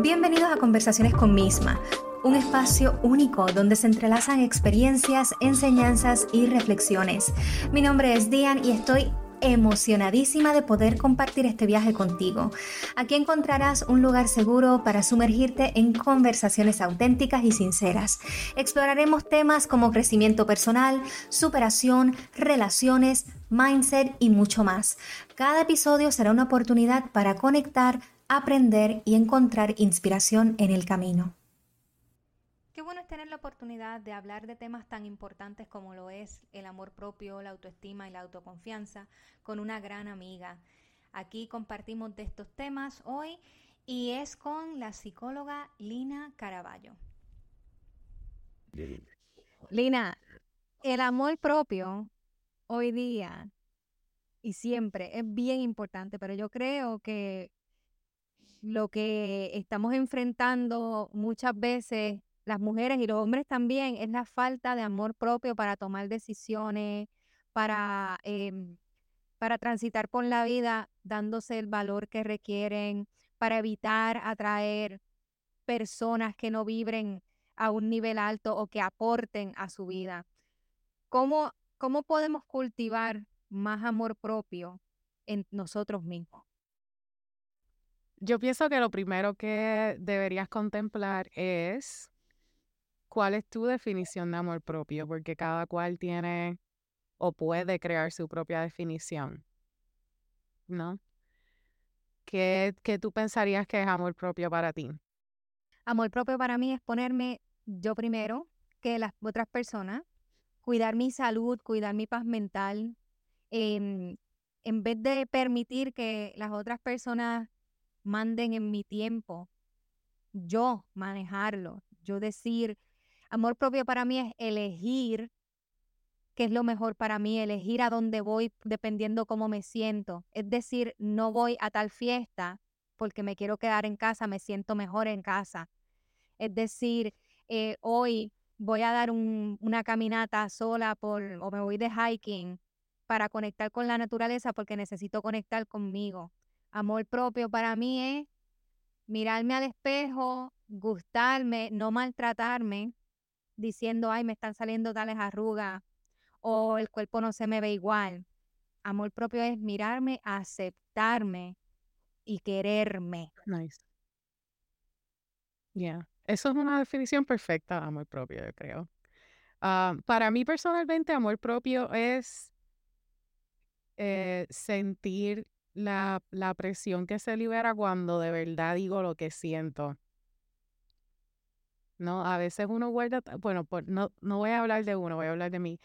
Bienvenidos a Conversaciones con Misma, un espacio único donde se entrelazan experiencias, enseñanzas y reflexiones. Mi nombre es Diane y estoy emocionadísima de poder compartir este viaje contigo. Aquí encontrarás un lugar seguro para sumergirte en conversaciones auténticas y sinceras. Exploraremos temas como crecimiento personal, superación, relaciones, mindset y mucho más. Cada episodio será una oportunidad para conectar, aprender y encontrar inspiración en el camino. Qué bueno es tener la oportunidad de hablar de temas tan importantes como lo es el amor propio, la autoestima y la autoconfianza con una gran amiga. Aquí compartimos de estos temas hoy y es con la psicóloga Lina Caraballo. Lina, el amor propio hoy día y siempre es bien importante, pero yo creo que lo que estamos enfrentando muchas veces las mujeres y los hombres también, es la falta de amor propio para tomar decisiones, para, em, para transitar por la vida dándose el valor que requieren, para evitar atraer personas que no vibren a un nivel alto o que aporten a su vida. ¿Cómo, cómo podemos cultivar más amor propio en nosotros mismos? Yo pienso que lo primero que deberías contemplar es ¿cuál es tu definición de amor propio? Porque cada cual tiene o puede crear su propia definición, ¿no? ¿Qué, qué tú pensarías que es amor propio para ti? Amor propio para mí es ponerme yo primero que las otras personas, cuidar mi salud, cuidar mi paz mental, em, en vez de permitir que las otras personas manden en mi tiempo, yo manejarlo, yo decir, Amor propio para mí es elegir qué es lo mejor para mí, elegir a dónde voy dependiendo cómo me siento. Es decir, no voy a tal fiesta porque me quiero quedar en casa, me siento mejor en casa. Es decir, eh, hoy voy a dar una caminata sola por, o me voy de hiking para conectar con la naturaleza porque necesito conectar conmigo. Amor propio para mí es mirarme al espejo, gustarme, no maltratarme, diciendo, ay, me están saliendo tales arrugas o el cuerpo no se me ve igual. Amor propio es mirarme, aceptarme y quererme. Nice. Yeah, eso es una definición perfecta de amor propio, yo creo. Ah, para mí personalmente, amor propio es eh, sentir la, la presión que se libera cuando de verdad digo lo que siento. ¿No? A veces uno guarda, bueno, no, no voy a hablar de uno, voy a hablar de mí.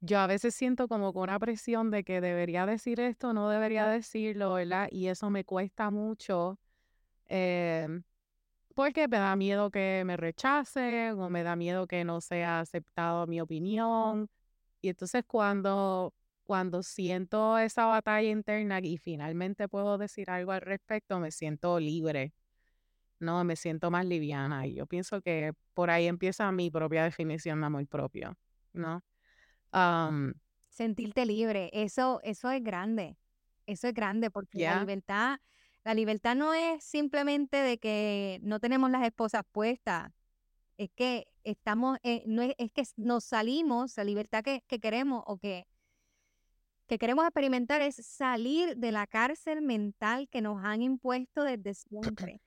Yo a veces siento como con una presión de que debería decir esto, no debería decirlo, ¿verdad? Y eso me cuesta mucho em, porque me da miedo que me rechacen o me da miedo que no sea aceptado mi opinión. Y entonces cuando, cuando siento esa batalla interna y finalmente puedo decir algo al respecto, me siento libre no, me siento más liviana y yo pienso que por ahí empieza mi propia definición de amor propio, ¿no? Sentirte libre, eso, eso es grande, eso es grande porque la libertad, la libertad no es simplemente de que no tenemos las esposas puestas, es que estamos, no es, que nos salimos, la libertad que, que queremos o que, que queremos experimentar es salir de la cárcel mental que nos han impuesto desde siempre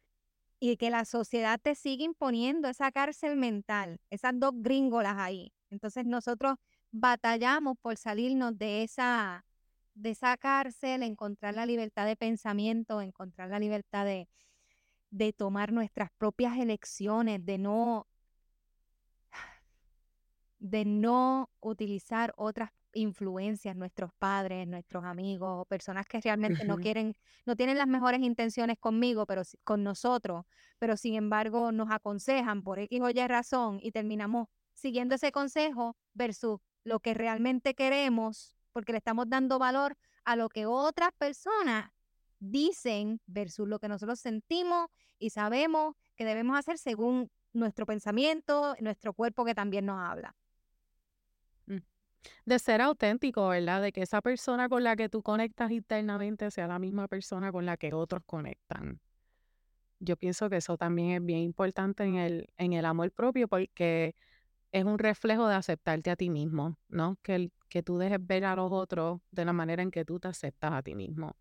y que la sociedad te sigue imponiendo esa cárcel mental, esas dos gringolas ahí. Entonces nosotros batallamos por salirnos de esa, de esa cárcel, encontrar la libertad de pensamiento, encontrar la libertad de, de tomar nuestras propias elecciones, de no, de no utilizar otras influencias, nuestros padres, nuestros amigos, personas que realmente no quieren, no tienen las mejores intenciones conmigo, pero con nosotros, pero sin embargo nos aconsejan por X o Y razón y terminamos siguiendo ese consejo versus lo que realmente queremos, porque le estamos dando valor a lo que otras personas dicen versus lo que nosotros sentimos y sabemos que debemos hacer según nuestro pensamiento, nuestro cuerpo que también nos habla. De ser auténtico, ¿verdad? De que esa persona con la que tú conectas internamente sea la misma persona con la que otros conectan. Yo pienso que eso también es bien importante en el, en el amor propio porque es un reflejo de aceptarte a ti mismo, ¿no? Que, que tú dejes ver a los otros de la manera en que tú te aceptas a ti mismo.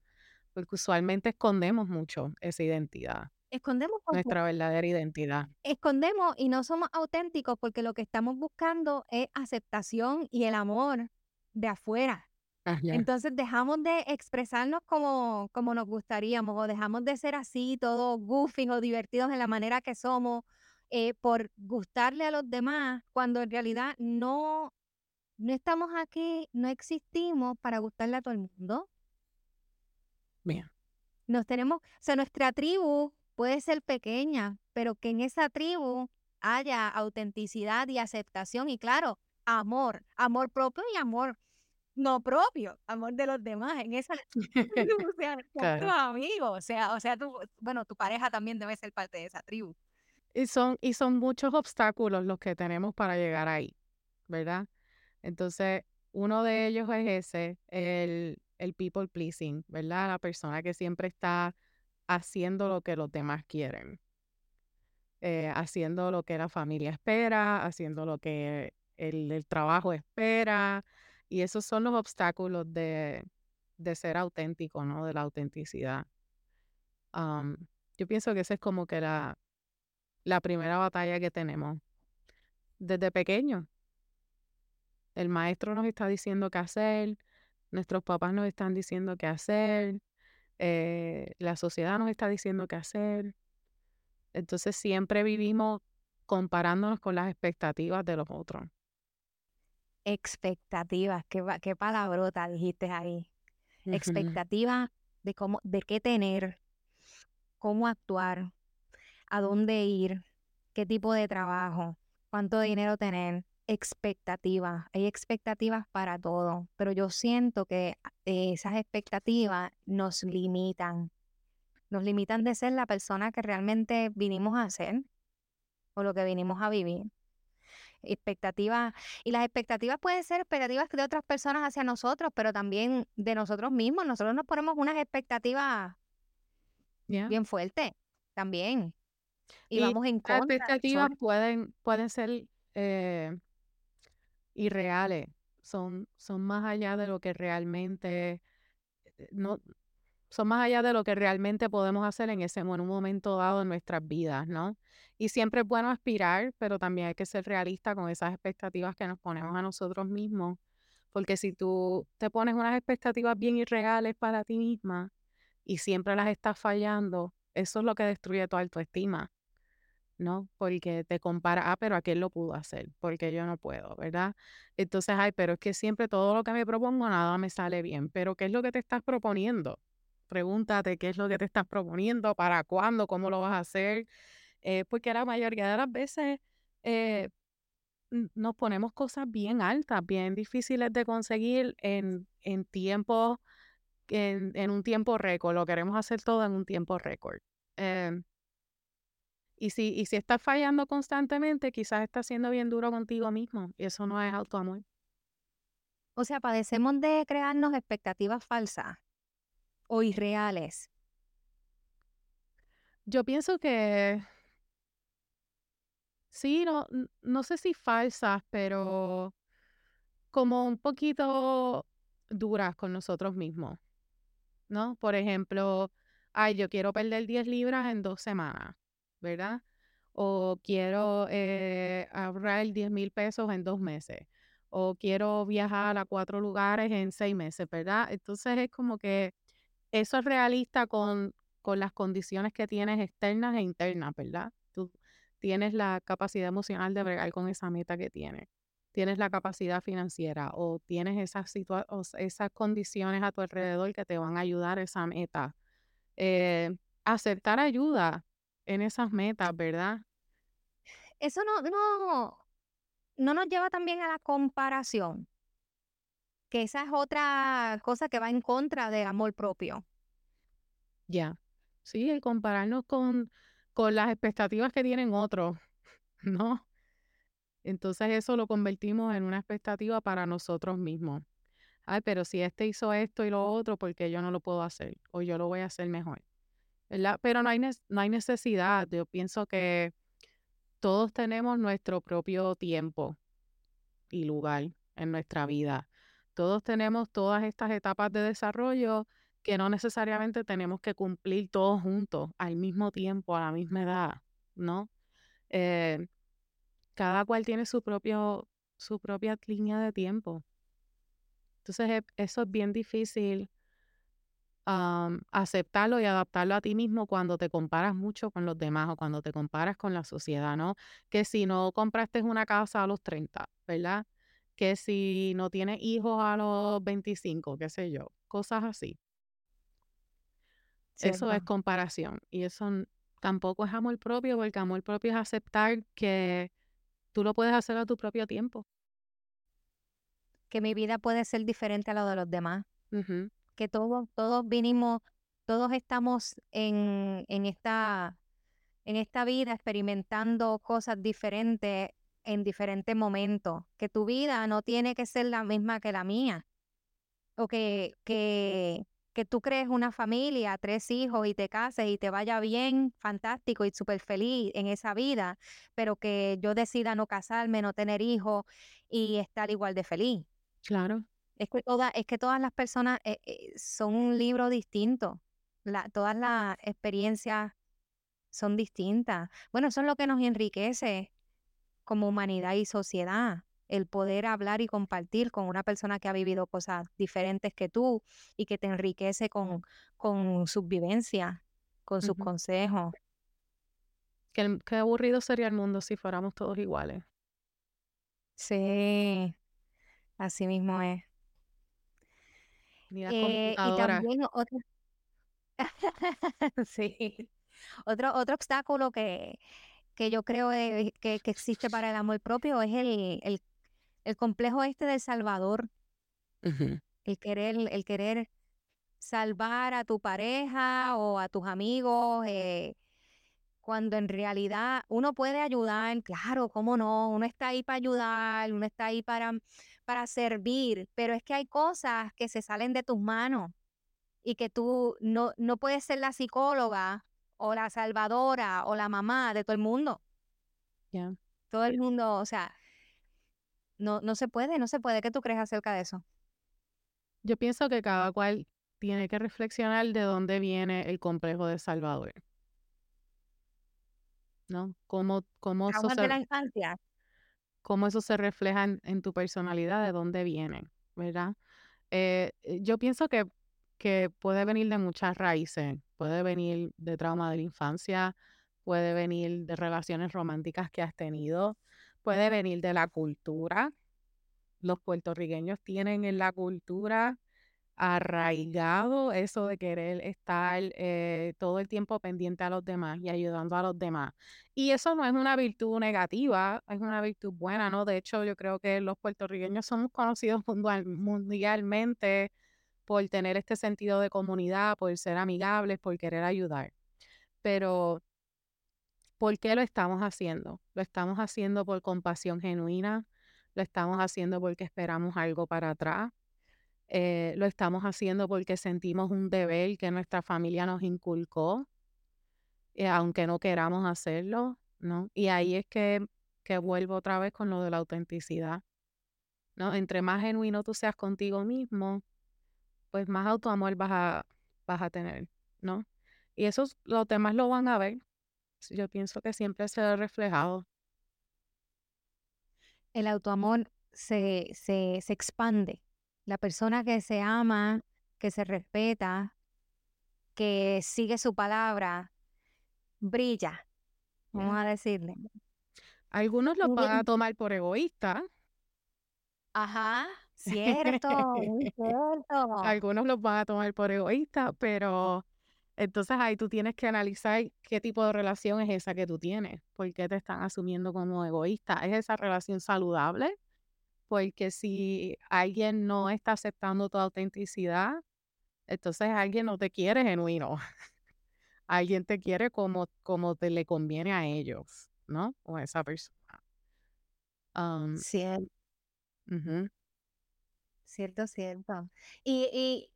Porque usualmente escondemos mucho esa identidad. Escondemos nuestra verdadera identidad. Escondemos y no somos auténticos porque lo que estamos buscando es aceptación y el amor de afuera. Entonces dejamos de expresarnos como, como nos gustaríamos o dejamos de ser así, todos goofy o divertidos en la manera que somos eh, por gustarle a los demás, cuando en realidad no, no estamos aquí, no existimos para gustarle a todo el mundo. Bien. Nos tenemos, o sea, nuestra tribu puede ser pequeña, pero que en esa tribu haya autenticidad y aceptación y claro, amor, amor propio y amor no propio, amor de los demás, en esa, o sea, tus amigos, o sea, o sea, tu, bueno, tu pareja también debe ser parte de esa tribu. Y son, y son muchos obstáculos los que tenemos para llegar ahí, ¿verdad? Entonces, uno de ellos es ese, el, el people pleasing, ¿verdad? La persona que siempre está haciendo lo que los demás quieren, eh, haciendo lo que la familia espera, haciendo lo que el, trabajo espera, y esos son los obstáculos de, ser auténtico, ¿no? De la autenticidad. yo pienso que esa es como que la, la primera batalla que tenemos desde pequeño. El maestro nos está diciendo qué hacer, nuestros papás nos están diciendo qué hacer, eh, la sociedad nos está diciendo qué hacer. Entonces siempre vivimos comparándonos con las expectativas de los otros expectativas, qué, qué palabrota dijiste ahí. Expectativas de cómo, de qué tener, cómo actuar, a dónde ir, qué tipo de trabajo, cuánto dinero tener, expectativas. Hay expectativas para todo, pero yo siento que eh, esas expectativas nos limitan. Nos limitan de ser la persona que realmente vinimos a ser o lo que vinimos a vivir expectativas, y las expectativas pueden ser expectativas de otras personas hacia nosotros, pero también de nosotros mismos. Nosotros nos ponemos unas expectativas bien fuertes también. Y, vamos en contra. Las expectativas pueden, pueden ser eh, irreales, son, son más allá de lo que realmente eh, no, son más allá de lo que realmente podemos hacer en ese en un momento dado en nuestras vidas, ¿no? Y siempre es bueno aspirar, pero también hay que ser realista con esas expectativas que nos ponemos a nosotros mismos, porque si tú te pones unas expectativas bien irreales para ti misma y siempre las estás fallando, eso es lo que destruye tu autoestima, ¿no? Porque te compara, ah, pero aquel lo pudo hacer, porque yo no puedo, ¿verdad? Entonces, ay, pero es que siempre todo lo que me propongo, nada me sale bien, pero ¿qué es lo que te estás proponiendo? Pregúntate qué es lo que te estás proponiendo, para cuándo, cómo lo vas a hacer, eh, porque la mayoría de las veces eh, nos ponemos cosas bien altas, bien difíciles de conseguir en, en tiempo, en, un tiempo récord. Lo queremos hacer todo en un tiempo récord. Em, y si, y si estás fallando constantemente, quizás estás siendo bien duro contigo mismo y eso no es autoamor. O sea, padecemos de crearnos expectativas falsas o irreales? Yo pienso que sí, no, no sé si falsas, pero como un poquito duras con nosotros mismos, ¿no? Por ejemplo, ay, yo quiero perder 10 libras en dos semanas, ¿verdad? O quiero eh, ahorrar 10 mil pesos en dos meses. O quiero viajar a cuatro lugares en seis meses, ¿verdad? Entonces es como que eso es realista con, con las condiciones que tienes externas e internas, ¿verdad? Tú tienes la capacidad emocional de bregar con esa meta que tienes. Tienes la capacidad financiera o tienes esas, esas condiciones a tu alrededor que te van a ayudar a esa meta. Eh, aceptar ayuda en esas metas, ¿verdad? Eso no, no, no nos lleva también a la comparación que esa es otra cosa que va en contra del amor propio. Ya, sí, el compararnos con, con las expectativas que tienen otros ¿no? Entonces eso lo convertimos en una expectativa para nosotros mismos. Ay, pero si este hizo esto y lo otro, ¿por qué yo no lo puedo hacer? O yo lo voy a hacer mejor. Pero no hay, no hay necesidad. Yo pienso que todos tenemos nuestro propio tiempo y lugar en nuestra vida. Todos tenemos todas estas etapas de desarrollo que no necesariamente tenemos que cumplir todos juntos al mismo tiempo, a la misma edad, ¿no? Eh, cada cual tiene su, propio, su propia línea de tiempo. Entonces, eso es bien difícil aceptarlo y adaptarlo a ti mismo cuando te comparas mucho con los demás o cuando te comparas con la sociedad, ¿no? Que si no compraste una casa a los 30, ¿verdad? Que si no tienes hijos a los 25, qué sé yo, cosas así. Eso es comparación y eso tampoco es amor propio porque amor propio es aceptar que tú lo puedes hacer a tu propio tiempo. Que mi vida puede ser diferente a la de los demás que todos, todos vinimos, todos estamos en, en, esta, en esta vida experimentando cosas diferentes en diferentes momentos, que tu vida no tiene que ser la misma que la mía, o que, que, que tú crees una familia, tres hijos y te cases y te vaya bien, fantástico y súper feliz en esa vida, pero que yo decida no casarme, no tener hijos y estar igual de feliz. Claro. Es que, es que todas las personas eh, eh, son un libro distinto. La, todas las experiencias son distintas. Bueno, eso es lo que nos enriquece como humanidad y sociedad. El poder hablar y compartir con una persona que ha vivido cosas diferentes que tú y que te enriquece con, con sus vivencias, con sus consejos. Qué, qué aburrido sería el mundo si fuéramos todos iguales. Sí, así mismo es. Eh, y también otro, sí. Otro, otro obstáculo que, que yo creo eh, que, que existe para el amor propio es el, el, el complejo este del salvador. El querer, el querer salvar a tu pareja o a tus amigos, eh, cuando en realidad uno puede ayudar, claro, cómo no, uno está ahí para ayudar, uno está ahí para para servir, pero es que hay cosas que se salen de tus manos y que tú no, no puedes ser la psicóloga o la salvadora o la mamá de todo el mundo. Ya. Todo el mundo, o sea, no, no se puede, no se puede. ¿Qué tú crees acerca de eso? Yo pienso que cada cual tiene que reflexionar de dónde viene el complejo de Salvador. ¿No? ¿Cómo, cómo de la infancia? Cómo eso se refleja en, tu personalidad, de dónde viene, ¿verdad? Eh, eh, yo pienso que, que puede venir de muchas raíces, puede venir de trauma de la infancia, puede venir de relaciones románticas que has tenido, puede venir de la cultura. Los puertorriqueños tienen en la cultura arraigado eso de querer estar eh, todo el tiempo pendiente a los demás y ayudando a los demás. Y eso no es una virtud negativa, es una virtud buena, ¿no? De hecho, yo creo que los puertorriqueños somos conocidos mundialmente por tener este sentido de comunidad, por ser amigables, por querer ayudar. Pero, ¿por qué lo estamos haciendo? Lo estamos haciendo por compasión genuina, lo estamos haciendo porque esperamos algo para atrás, eh, lo estamos haciendo porque sentimos un deber que nuestra familia nos inculcó, eh, aunque no queramos hacerlo, ¿no? Y ahí es que, que vuelvo otra vez con lo de la autenticidad, ¿no? Entre más genuino tú seas contigo mismo, pues más autoamor vas a, vas a tener, ¿no? Y eso los demás lo van a ver. Yo pienso que siempre se ve reflejado. El autoamor se, se, se expande la persona que se ama, que se respeta, que sigue su palabra, brilla, vamos a decirle. Algunos lo van a tomar por egoísta. Ajá, cierto, cierto. Algunos los van a tomar por egoísta, pero entonces ahí tú tienes que analizar qué tipo de relación es esa que tú tienes, por qué te están asumiendo como egoísta. ¿Es esa relación saludable? Porque si alguien no está aceptando tu autenticidad, entonces alguien no te quiere genuino. alguien te quiere como, como te le conviene a ellos. ¿no? Con esa persona. Um, Cierto, cierto, cierto. Y, y,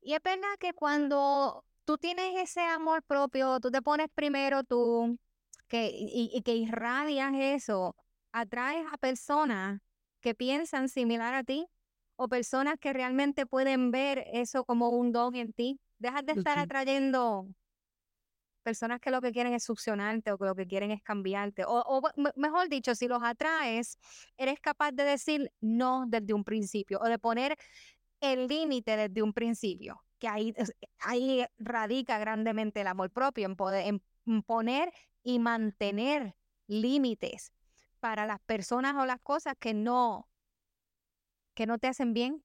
y es verdad que cuando tú tienes ese amor propio, tú te pones primero tú, que, y, y que irradias eso, atraes a personas que piensan similar a ti o personas que realmente pueden ver eso como un don en ti. Dejas de estar atrayendo personas que lo que quieren es succionarte o que lo que quieren es cambiarte. O, o mejor dicho, si los atraes, eres capaz de decir no desde un principio o de poner el límite desde un principio, que ahí, ahí radica grandemente el amor propio, en poder en poner y mantener límites para las personas o las cosas que no, que no te hacen bien.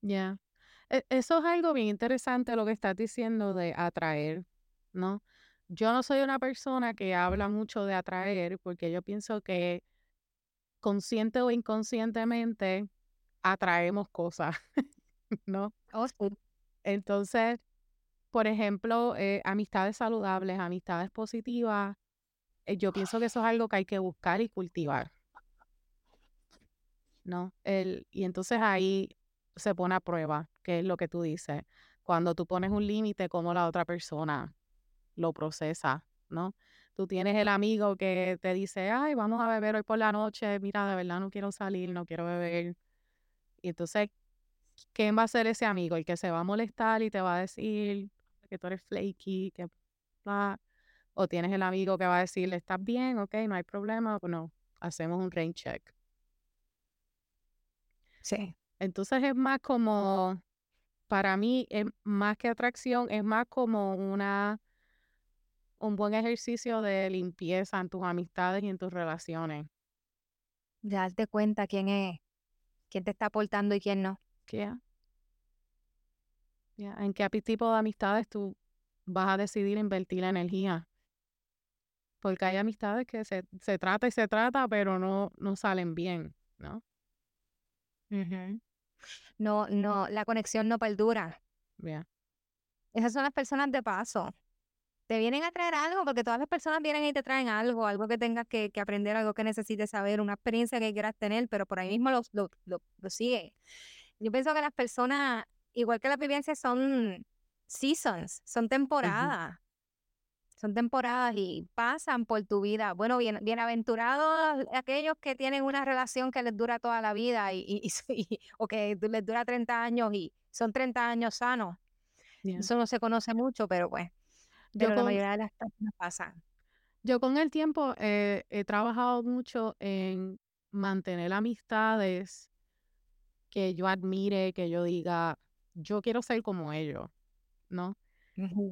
Ya. E- Eso es algo bien interesante lo que estás diciendo de atraer, ¿no? Yo no soy una persona que habla mucho de atraer porque yo pienso que consciente o inconscientemente atraemos cosas, ¿no? Oh. Entonces, por ejemplo, eh, amistades saludables, amistades positivas, yo pienso que eso es algo que hay que buscar y cultivar, ¿no? El, y entonces ahí se pone a prueba, que es lo que tú dices. Cuando tú pones un límite, cómo la otra persona lo procesa, ¿no? Tú tienes el amigo que te dice, ay, vamos a beber hoy por la noche, mira, de verdad no quiero salir, no quiero beber. Y entonces, ¿quién va a ser ese amigo? El que se va a molestar y te va a decir que tú eres flaky, que bla. O tienes el amigo que va a decirle, estás bien, ok, no hay problema, o no, hacemos un rain check. Sí. Entonces es más como, para mí, es más que atracción, es más como una, un buen ejercicio de limpieza en tus amistades y en tus relaciones. De darte cuenta quién es, quién te está aportando y quién no. Ya, ya, ¿En qué tipo de amistades tú vas a decidir invertir la energía? Porque hay amistades que se, se trata y se trata, pero no, no salen bien, ¿no? No, no, la conexión no perdura. Ya, Esas son las personas de paso. Te vienen a traer algo, porque todas las personas vienen y te traen algo, algo que tengas que, que aprender, algo que necesites saber, una experiencia que quieras tener, pero por ahí mismo lo, lo, lo, lo sigue. Yo pienso que las personas, igual que las vivencias, son seasons, son temporadas. Son temporadas y pasan por tu vida. Bueno, bien, bienaventurados aquellos que tienen una relación que les dura toda la vida y, y- y- y- o que les dura 30 años y son 30 años sanos. Eso no se conoce mucho, pero pues, Yo pero la con, mayoría de las personas pasan. yo con el tiempo eh, he trabajado mucho en mantener amistades que yo admire, que yo diga, yo quiero ser como ellos, ¿no?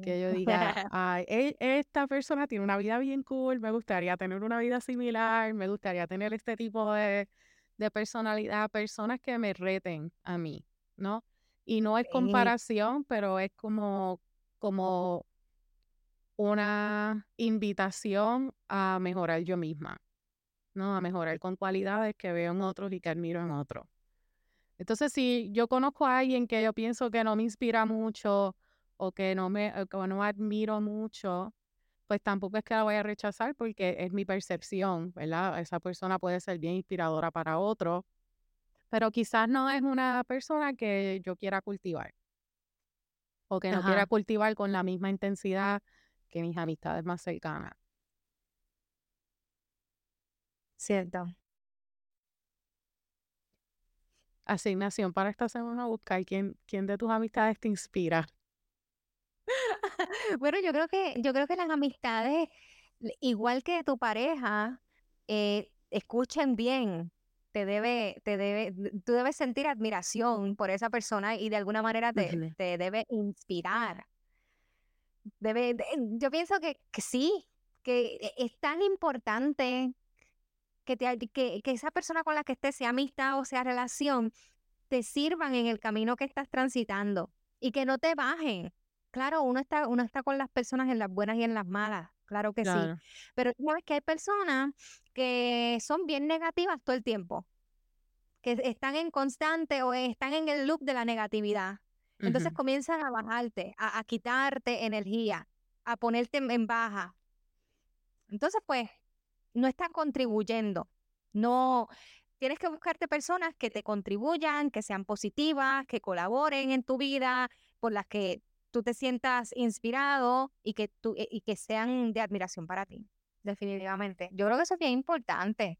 Que yo diga, ay, e- esta persona tiene una vida bien cool, me gustaría tener una vida similar, me gustaría tener este tipo de, de personalidad, personas que me reten a mí, ¿no? Y no es comparación, pero es como, como una invitación a mejorar yo misma, ¿no? A mejorar con cualidades que veo en otros y que admiro en otros. Entonces, si yo conozco a alguien que yo pienso que no me inspira mucho o que no me o que no admiro mucho, pues tampoco es que la voy a rechazar porque es mi percepción, ¿verdad? Esa persona puede ser bien inspiradora para otro, pero quizás no es una persona que yo quiera cultivar o que no quiera cultivar con la misma intensidad que mis amistades más cercanas. cierto. Asignación para esta semana, buscar quién, quién de tus amistades te inspira. Bueno, yo creo que, yo creo que las amistades, igual que tu pareja, eh, escuchen bien. Te debe, te debe, tú debes sentir admiración por esa persona y de alguna manera te, te debe inspirar. Debe, de- yo pienso que, que sí, que e- es tan importante que, te, que, que esa persona con la que estés, sea amistad o sea relación, te sirvan en el camino que estás transitando y que no te bajen. Claro, uno está, uno está con las personas en las buenas y en las malas, claro que sí. Pero tú sabes que hay personas que son bien negativas todo el tiempo, que están en constante o están en el loop de la negatividad. Entonces comienzan a bajarte, a, a quitarte energía, a ponerte en en baja. Entonces, pues, no estás contribuyendo. No, tienes que buscarte personas que te contribuyan, que sean positivas, que colaboren en tu vida, por las que tú te sientas inspirado y que, tú, e, y que sean de admiración para ti. Definitivamente. Yo creo que eso es bien importante.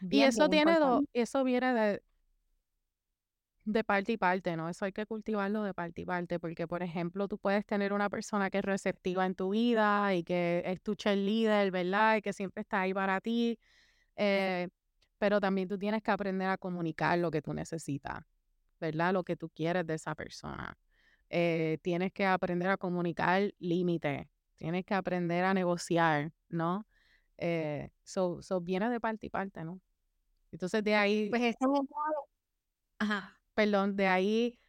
y eso tiene eso viene de, de parte y parte, ¿no? Eso hay que cultivarlo de parte y parte, porque por ejemplo, tú puedes tener una persona que es receptiva en tu vida y que es tu líder, ¿verdad? Y que siempre está ahí para ti, eh, pero también tú tienes que aprender a comunicar lo que tú necesitas, ¿verdad? Lo que tú quieres de esa persona. Eh, tienes que aprender a comunicar límites, tienes que aprender a negociar, ¿no? Eh, so, viene de parte y parte, ¿no? Entonces de ahí... Pues este Ajá perdón, de ahí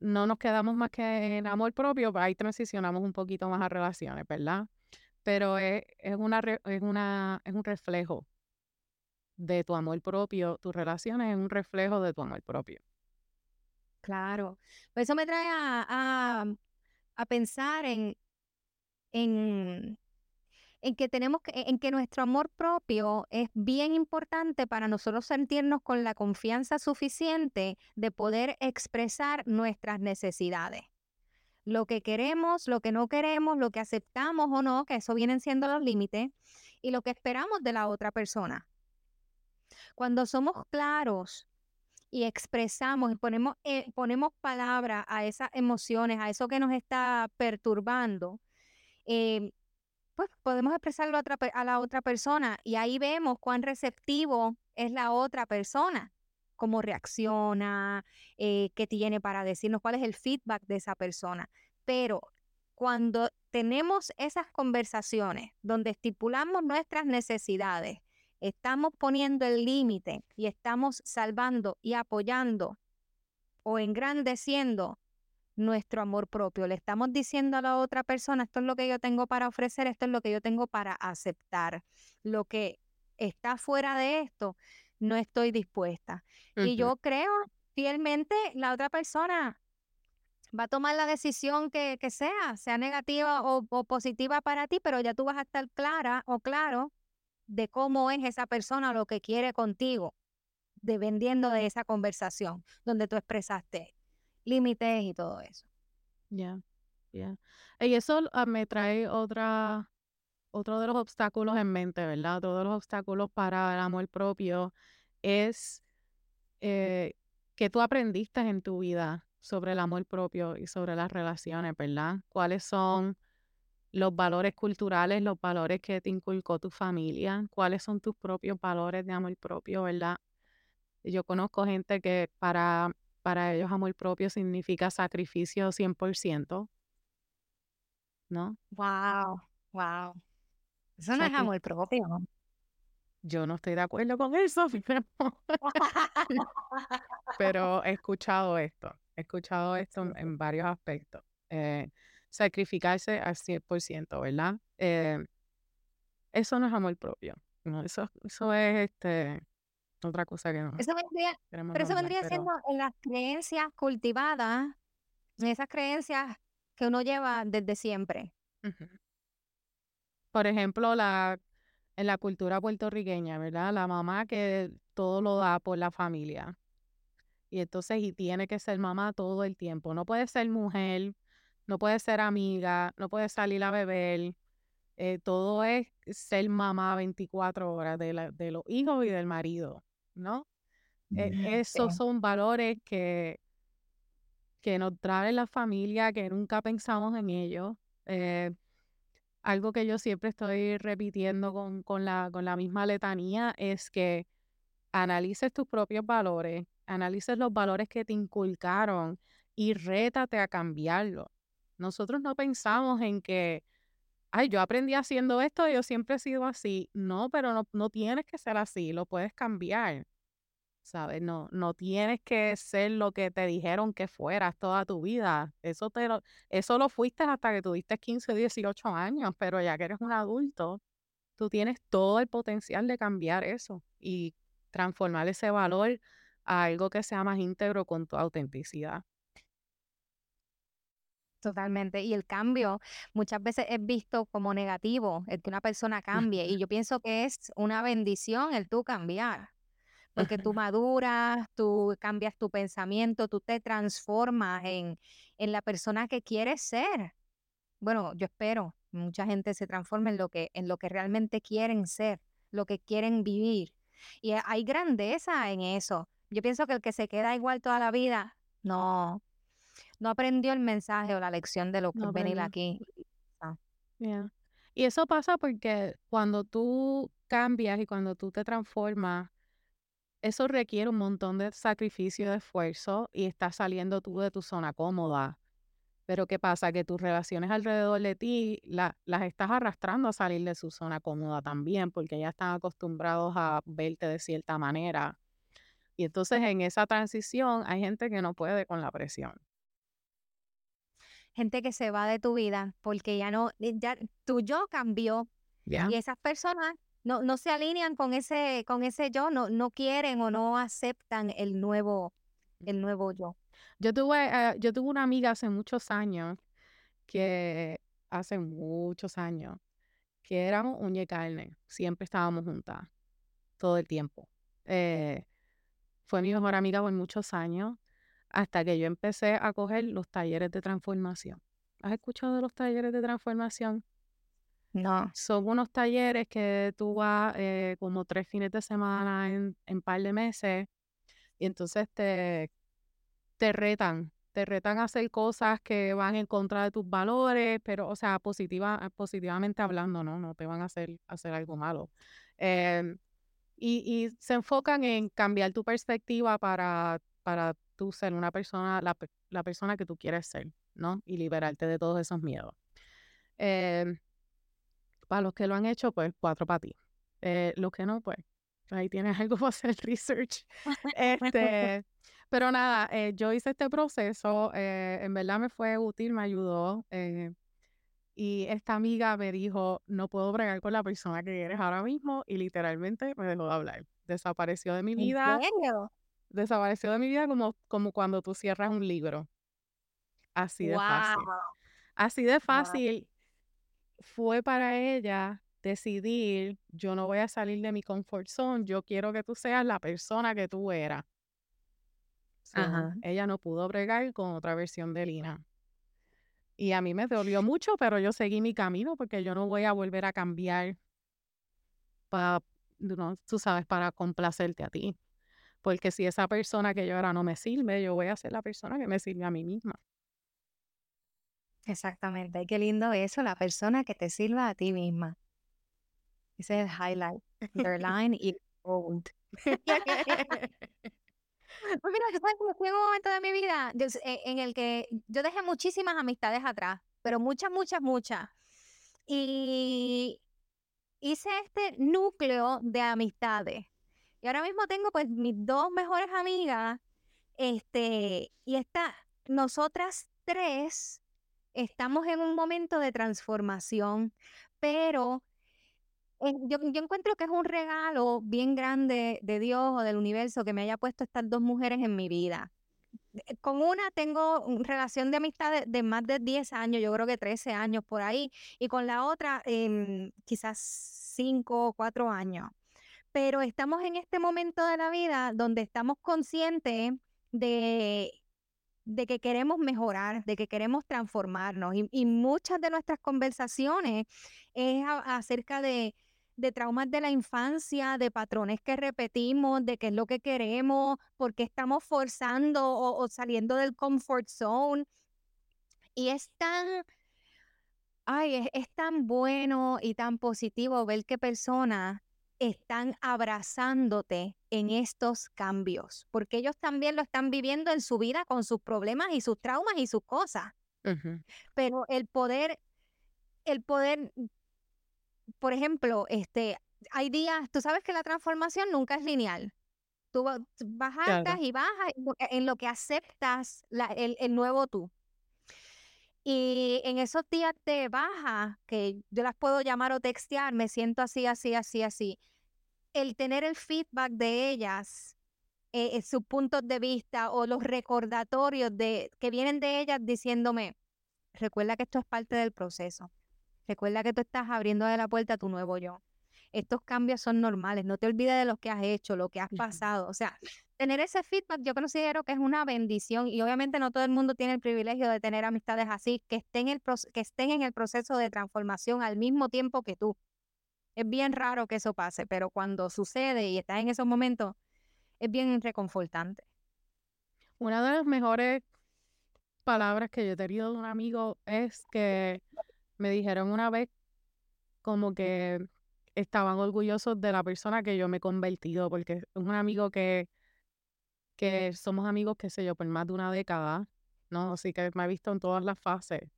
no nos quedamos más que en amor propio, ahí transicionamos un poquito más a relaciones, ¿verdad? Pero es, una, es, una, es un reflejo de tu amor propio, tus relaciones es un reflejo de tu amor propio. Claro, pues eso me trae a, a, pensar en, en en que tenemos que, en que nuestro amor propio es bien importante para nosotros sentirnos con la confianza suficiente de poder expresar nuestras necesidades. Lo que queremos, lo que no queremos, lo que aceptamos o no, que eso vienen siendo los límites, y lo que esperamos de la otra persona. Cuando somos claros y expresamos y ponemos, eh, ponemos palabra a esas emociones, a eso que nos está perturbando, eh, pues podemos expresarlo a, la otra persona y ahí vemos cuán receptivo es la otra persona, cómo reacciona, eh, qué tiene para decirnos, cuál es el feedback de esa persona. Pero cuando tenemos esas conversaciones donde estipulamos nuestras necesidades, estamos poniendo el límite y estamos salvando y apoyando o engrandeciendo nuestro amor propio. Le estamos diciendo a la otra persona, esto es lo que yo tengo para ofrecer, esto es lo que yo tengo para aceptar. Lo que está fuera de esto, no estoy dispuesta. Y yo creo fielmente la otra persona va a tomar la decisión que, sea, sea negativa o, o, positiva para ti, pero ya tú vas a estar clara o claro de cómo es esa persona, lo que quiere contigo, dependiendo de esa conversación donde tú expresaste límites y todo eso. Ya, ya. Y eso ah, me trae otra, otro de los obstáculos en mente, ¿verdad? Otro de los obstáculos para el amor propio es eh, que tú aprendiste en tu vida sobre el amor propio y sobre las relaciones, ¿verdad? ¿Cuáles son los valores culturales, los valores que te inculcó tu familia? ¿Cuáles son tus propios valores de amor propio, ¿verdad? Yo conozco gente que para para ellos amor propio significa sacrificio 100%, ¿no? Wow, wow. Eso no es amor propio. Yo no estoy de acuerdo con eso, pero, he escuchado esto, he escuchado esto en, varios aspectos. Eh, sacrificarse al 100%, ¿verdad? Eh, eso no es amor propio. No, eso, eso es este otra cosa que no. Eso vendría, pero eso vendría siendo en las creencias cultivadas, en esas creencias que uno lleva desde siempre. Por ejemplo, la, en la cultura puertorriqueña, ¿verdad? La mamá que todo lo da por la familia. Y entonces, y tiene que ser mamá todo el tiempo. No puede ser mujer, no puede ser amiga, no puede salir a beber. Eh, todo es ser mamá 24 horas de, de los hijos y del marido. ¿no? E, esos son valores que, que nos trae la familia, que nunca pensamos en ellos. Eh, algo que yo siempre estoy repitiendo con, con, la, con la misma letanía es que analices tus propios valores, analices los valores que te inculcaron y rétate a cambiarlo. Nosotros no pensamos en que ay, yo aprendí haciendo esto, yo siempre he sido así. No, pero no, no tienes que ser así, lo puedes cambiar. ¿Sabes? No, no tienes que ser lo que te dijeron que fueras toda tu vida. Eso, te lo, eso lo fuiste hasta que tuviste 15, 18 años, pero ya que eres un adulto, tú tienes todo el potencial de cambiar eso y transformar ese valor a algo que sea más íntegro con tu autenticidad. Totalmente. Y el cambio muchas veces es visto como negativo, el que una persona cambie. Y yo pienso que es una bendición el tú cambiar. Porque tú maduras, tú cambias tu pensamiento, tú te transformas en, en la persona que quieres ser. Bueno, yo espero, mucha gente se transforma en lo que, en lo que realmente quieren ser, lo que quieren vivir. Y hay grandeza en eso. Yo pienso que el que se queda igual toda la vida, no, no aprendió el mensaje o la lección de lo que No es venir aquí. Yeah. Y eso pasa porque cuando tú cambias y cuando tú te transformas, eso requiere un montón de sacrificio, de esfuerzo y estás saliendo tú de tu zona cómoda. Pero ¿qué pasa? Que tus relaciones alrededor de ti la- las estás arrastrando a salir de su zona cómoda también, porque ya están acostumbrados a verte de cierta manera. Y entonces en esa transición hay gente que no puede con la presión. Gente que se va de tu vida porque ya no, eh, ya tu yo cambió ¿Ya? y esas personas no, no se alinean con ese, con ese yo, no, no quieren o no aceptan el nuevo, el nuevo yo. Yo tuve, eh, yo tuve una amiga hace muchos años que, hace muchos años, que éramos uña y carne. Siempre estábamos juntas, todo el tiempo. Eh, fue mi mejor amiga por muchos años, hasta que yo empecé a coger los talleres de transformación. ¿Has escuchado de los talleres de transformación? No. Son unos talleres que tú vas eh, como tres fines de semana en, en par de meses y entonces te, te retan, te retan a hacer cosas que van en contra de tus valores, pero, o sea, positiva, positivamente hablando, ¿no? No te van a hacer, hacer algo malo. Em, y, y se enfocan en cambiar tu perspectiva para, para tú ser una persona, la, la persona que tú quieres ser, ¿no? Y liberarte de todos esos miedos. Em, para los que lo han hecho, pues cuatro para ti. Eh, los que no, pues ahí tienes algo para hacer research. Este, pero nada, eh, yo hice este proceso, eh, en verdad me fue útil, me ayudó. eh, y esta amiga me dijo, no puedo bregar con la persona que eres ahora mismo y literalmente me dejó de hablar. Desapareció de mi ¿En vida, serio? Desapareció de mi vida como, como cuando tú cierras un libro. Así de fácil. Así de Wow. fácil fue para ella decidir, yo no voy a salir de mi comfort zone, yo quiero que tú seas la persona que tú eras. So, ella no pudo bregar con otra versión de Lina. Y a mí me dolió mucho, pero yo seguí mi camino porque yo no voy a volver a cambiar para, tú sabes, para complacerte a ti. Porque si esa persona que yo era no me sirve, yo voy a ser la persona que me sirve a mí misma. Exactamente. Qué lindo eso, la persona que te sirva a ti misma. Ese es el highlight, underline y bold. Pues mira, en un momento de mi vida e- en el que yo dejé muchísimas amistades atrás, pero muchas, muchas, muchas. Y hice este núcleo de amistades. Y ahora mismo tengo pues mis dos mejores amigas, este, y esta, nosotras tres estamos en un momento de transformación, pero eh, yo, encuentro que es un regalo bien grande de Dios o del universo que me haya puesto estas dos mujeres en mi vida. Eh, Con una tengo relación de amistad de, de más de 10 años, yo creo que 13 años por ahí, y con la otra em, quizás 5 o 4 años. Pero estamos en este momento de la vida donde estamos conscientes de, de que queremos mejorar, de que queremos transformarnos. Y, muchas de nuestras conversaciones es acerca de, de traumas de la infancia, de patrones que repetimos, de qué es lo que queremos, por qué estamos forzando o, o saliendo del comfort zone. Y es tan, ay, es, es tan bueno y tan positivo ver que personas están abrazándote en estos cambios, porque ellos también lo están viviendo en su vida con sus problemas y sus traumas y sus cosas. Pero el poder, el poder, por ejemplo, este, hay días, tú sabes que la transformación nunca es lineal. Tú va- tú vas altas Claro. y bajas en lo que, en lo que aceptas la- el, el nuevo tú. Y en esos días de baja, que yo las puedo llamar o textear, me siento así, así, así, así. El tener el feedback de ellas, eh, eh, sus puntos de vista o los recordatorios de, que vienen de ellas diciéndome, recuerda que esto es parte del proceso. Recuerda que tú estás abriendo de la puerta a tu nuevo yo. Estos cambios son normales. No te olvides de lo que has hecho, lo que has pasado. O sea, tener ese feedback yo considero que es una bendición y obviamente no todo el mundo tiene el privilegio de tener amistades así, que estén, el, que estén en el proceso de transformación al mismo tiempo que tú. Es bien raro que eso pase, pero cuando sucede y estás en esos momentos, es bien reconfortante. Una de las mejores palabras que yo he tenido de un amigo es que me dijeron una vez como que estaban orgullosos de la persona que yo me he convertido, porque es un amigo que, que somos amigos, qué sé yo, por más de una década, ¿no? Así que me ha visto en todas las fases.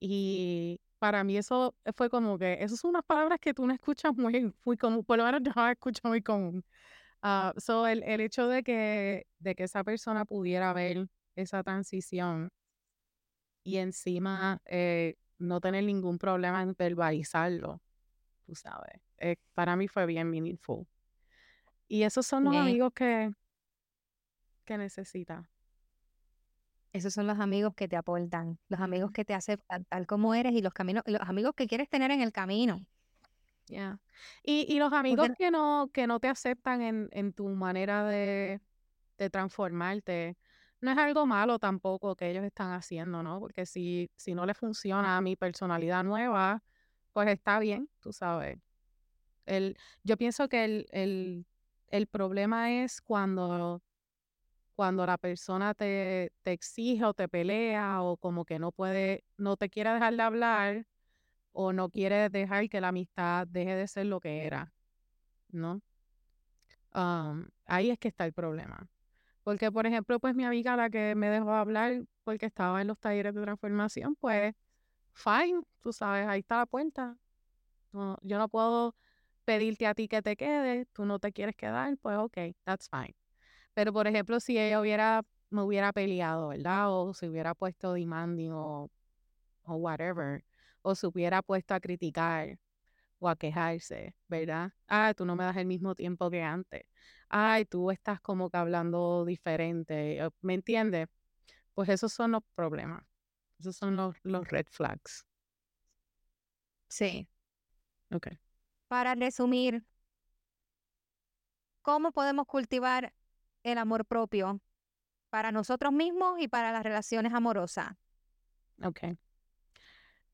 Y para mí eso fue como que, esas son unas palabras que tú no escuchas muy, muy común, por lo menos yo no escucho muy común. Uh, so el, el, hecho de que, de que esa persona pudiera ver esa transición y encima eh, no tener ningún problema en verbalizarlo, tú sabes. Eh, para mí fue bien meaningful. Y esos son los amigos que, que necesitas. Esos son los amigos que te aportan, los amigos que te aceptan tal como eres y los caminos, los amigos que quieres tener en el camino. Yeah. Y, y los amigos que no, que no te aceptan en, en tu manera de, de transformarte, no es algo malo tampoco que ellos están haciendo, ¿no? Porque si, si no le funciona a mi personalidad nueva, pues está bien, tú sabes. El, yo pienso que el, el, el problema es cuando, cuando la persona te, te exige o te pelea o como que no puede, no te quiere dejar de hablar o no quiere dejar que la amistad deje de ser lo que era, ¿no? ahí es que está el problema. Porque, por ejemplo, pues mi amiga, la que me dejó hablar porque estaba en los talleres de transformación, pues, fine, tú sabes, ahí está la puerta. No, yo no puedo pedirte a ti que te quedes, tú no te quieres quedar, pues ok, that's fine. Pero, por ejemplo, si ella hubiera, me hubiera peleado, ¿verdad? O se hubiera puesto demanding o, whatever, o se hubiera puesto a criticar o a quejarse, ¿verdad? Ah, tú no me das el mismo tiempo que antes. Ay, tú estás como que hablando diferente. ¿Me entiendes? Pues esos son los problemas. Esos son los, los red flags. Sí. Ok. Para resumir, ¿cómo podemos cultivar el amor propio para nosotros mismos y para las relaciones amorosas? Ok.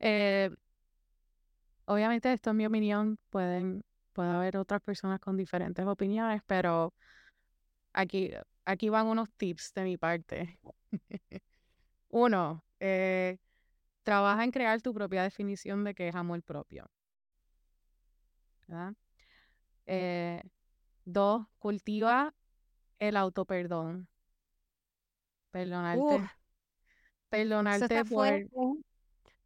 Eh, obviamente esto es mi opinión, pueden, puede haber otras personas con diferentes opiniones, pero aquí, aquí van unos tips de mi parte. Uno, eh, trabaja en crear tu propia definición de qué es amor propio. Eh, dos, cultiva el autoperdón. Perdonarte. perdonarte por,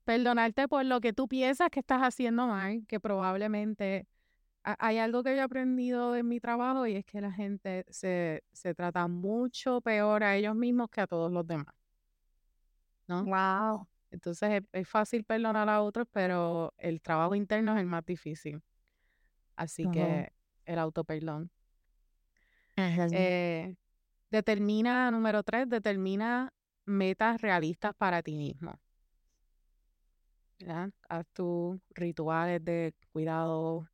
perdonarte por lo que tú piensas que estás haciendo mal, que probablemente hay algo que yo he aprendido en mi trabajo y es que la gente se, se trata mucho peor a ellos mismos que a todos los demás. ¿No? Wow. Entonces es, fácil perdonar a otros, pero el trabajo interno es el más difícil. Así que el autoperdón. Eh, determina, número tres, determina metas realistas para ti mismo. Haz tus rituales de cuidado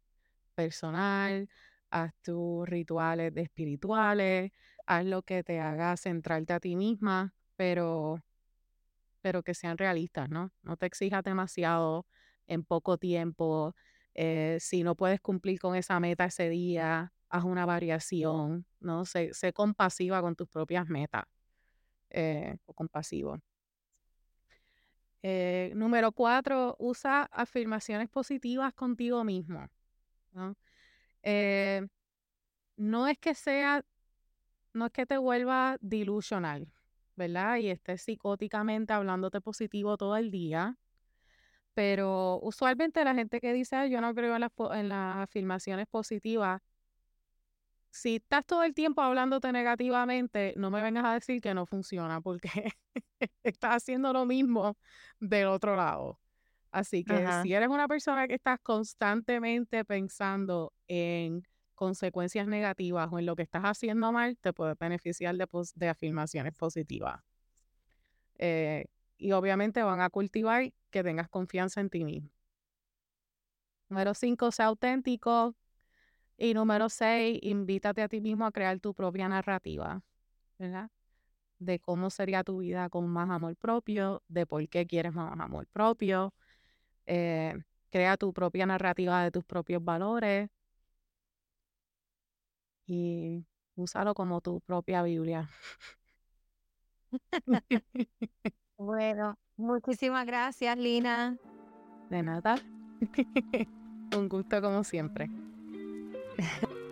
personal, haz tus rituales de espirituales, haz lo que te haga centrarte a ti misma, pero, pero que sean realistas, ¿no? No te exijas demasiado en poco tiempo. Eh, si no puedes cumplir con esa meta ese día, haz una variación, ¿no? Sé, compasiva con tus propias metas eh, o compasivo. Eh, número cuatro, usa afirmaciones positivas contigo mismo. ¿no? Es que sea, no es que te vuelva delusional, ¿verdad? Y estés psicóticamente hablándote positivo todo el día. Pero usualmente la gente que dice, yo no creo en las, en las afirmaciones positivas, si estás todo el tiempo hablándote negativamente, no me vengas a decir que no funciona, porque estás haciendo lo mismo del otro lado. Así que si eres una persona que estás constantemente pensando en consecuencias negativas o en lo que estás haciendo mal, te puedes beneficiar de, afirmaciones positivas. Eh, y obviamente van a cultivar que tengas confianza en ti mismo. Número cinco, sea auténtico. Y número seis, invítate a ti mismo a crear tu propia narrativa, ¿verdad? De cómo sería tu vida con más amor propio, de por qué quieres más amor propio. Eh, crea tu propia narrativa de tus propios valores y úsalo como tu propia Biblia. Bueno, muchísimas gracias, Lina. De nada. Un gusto como siempre.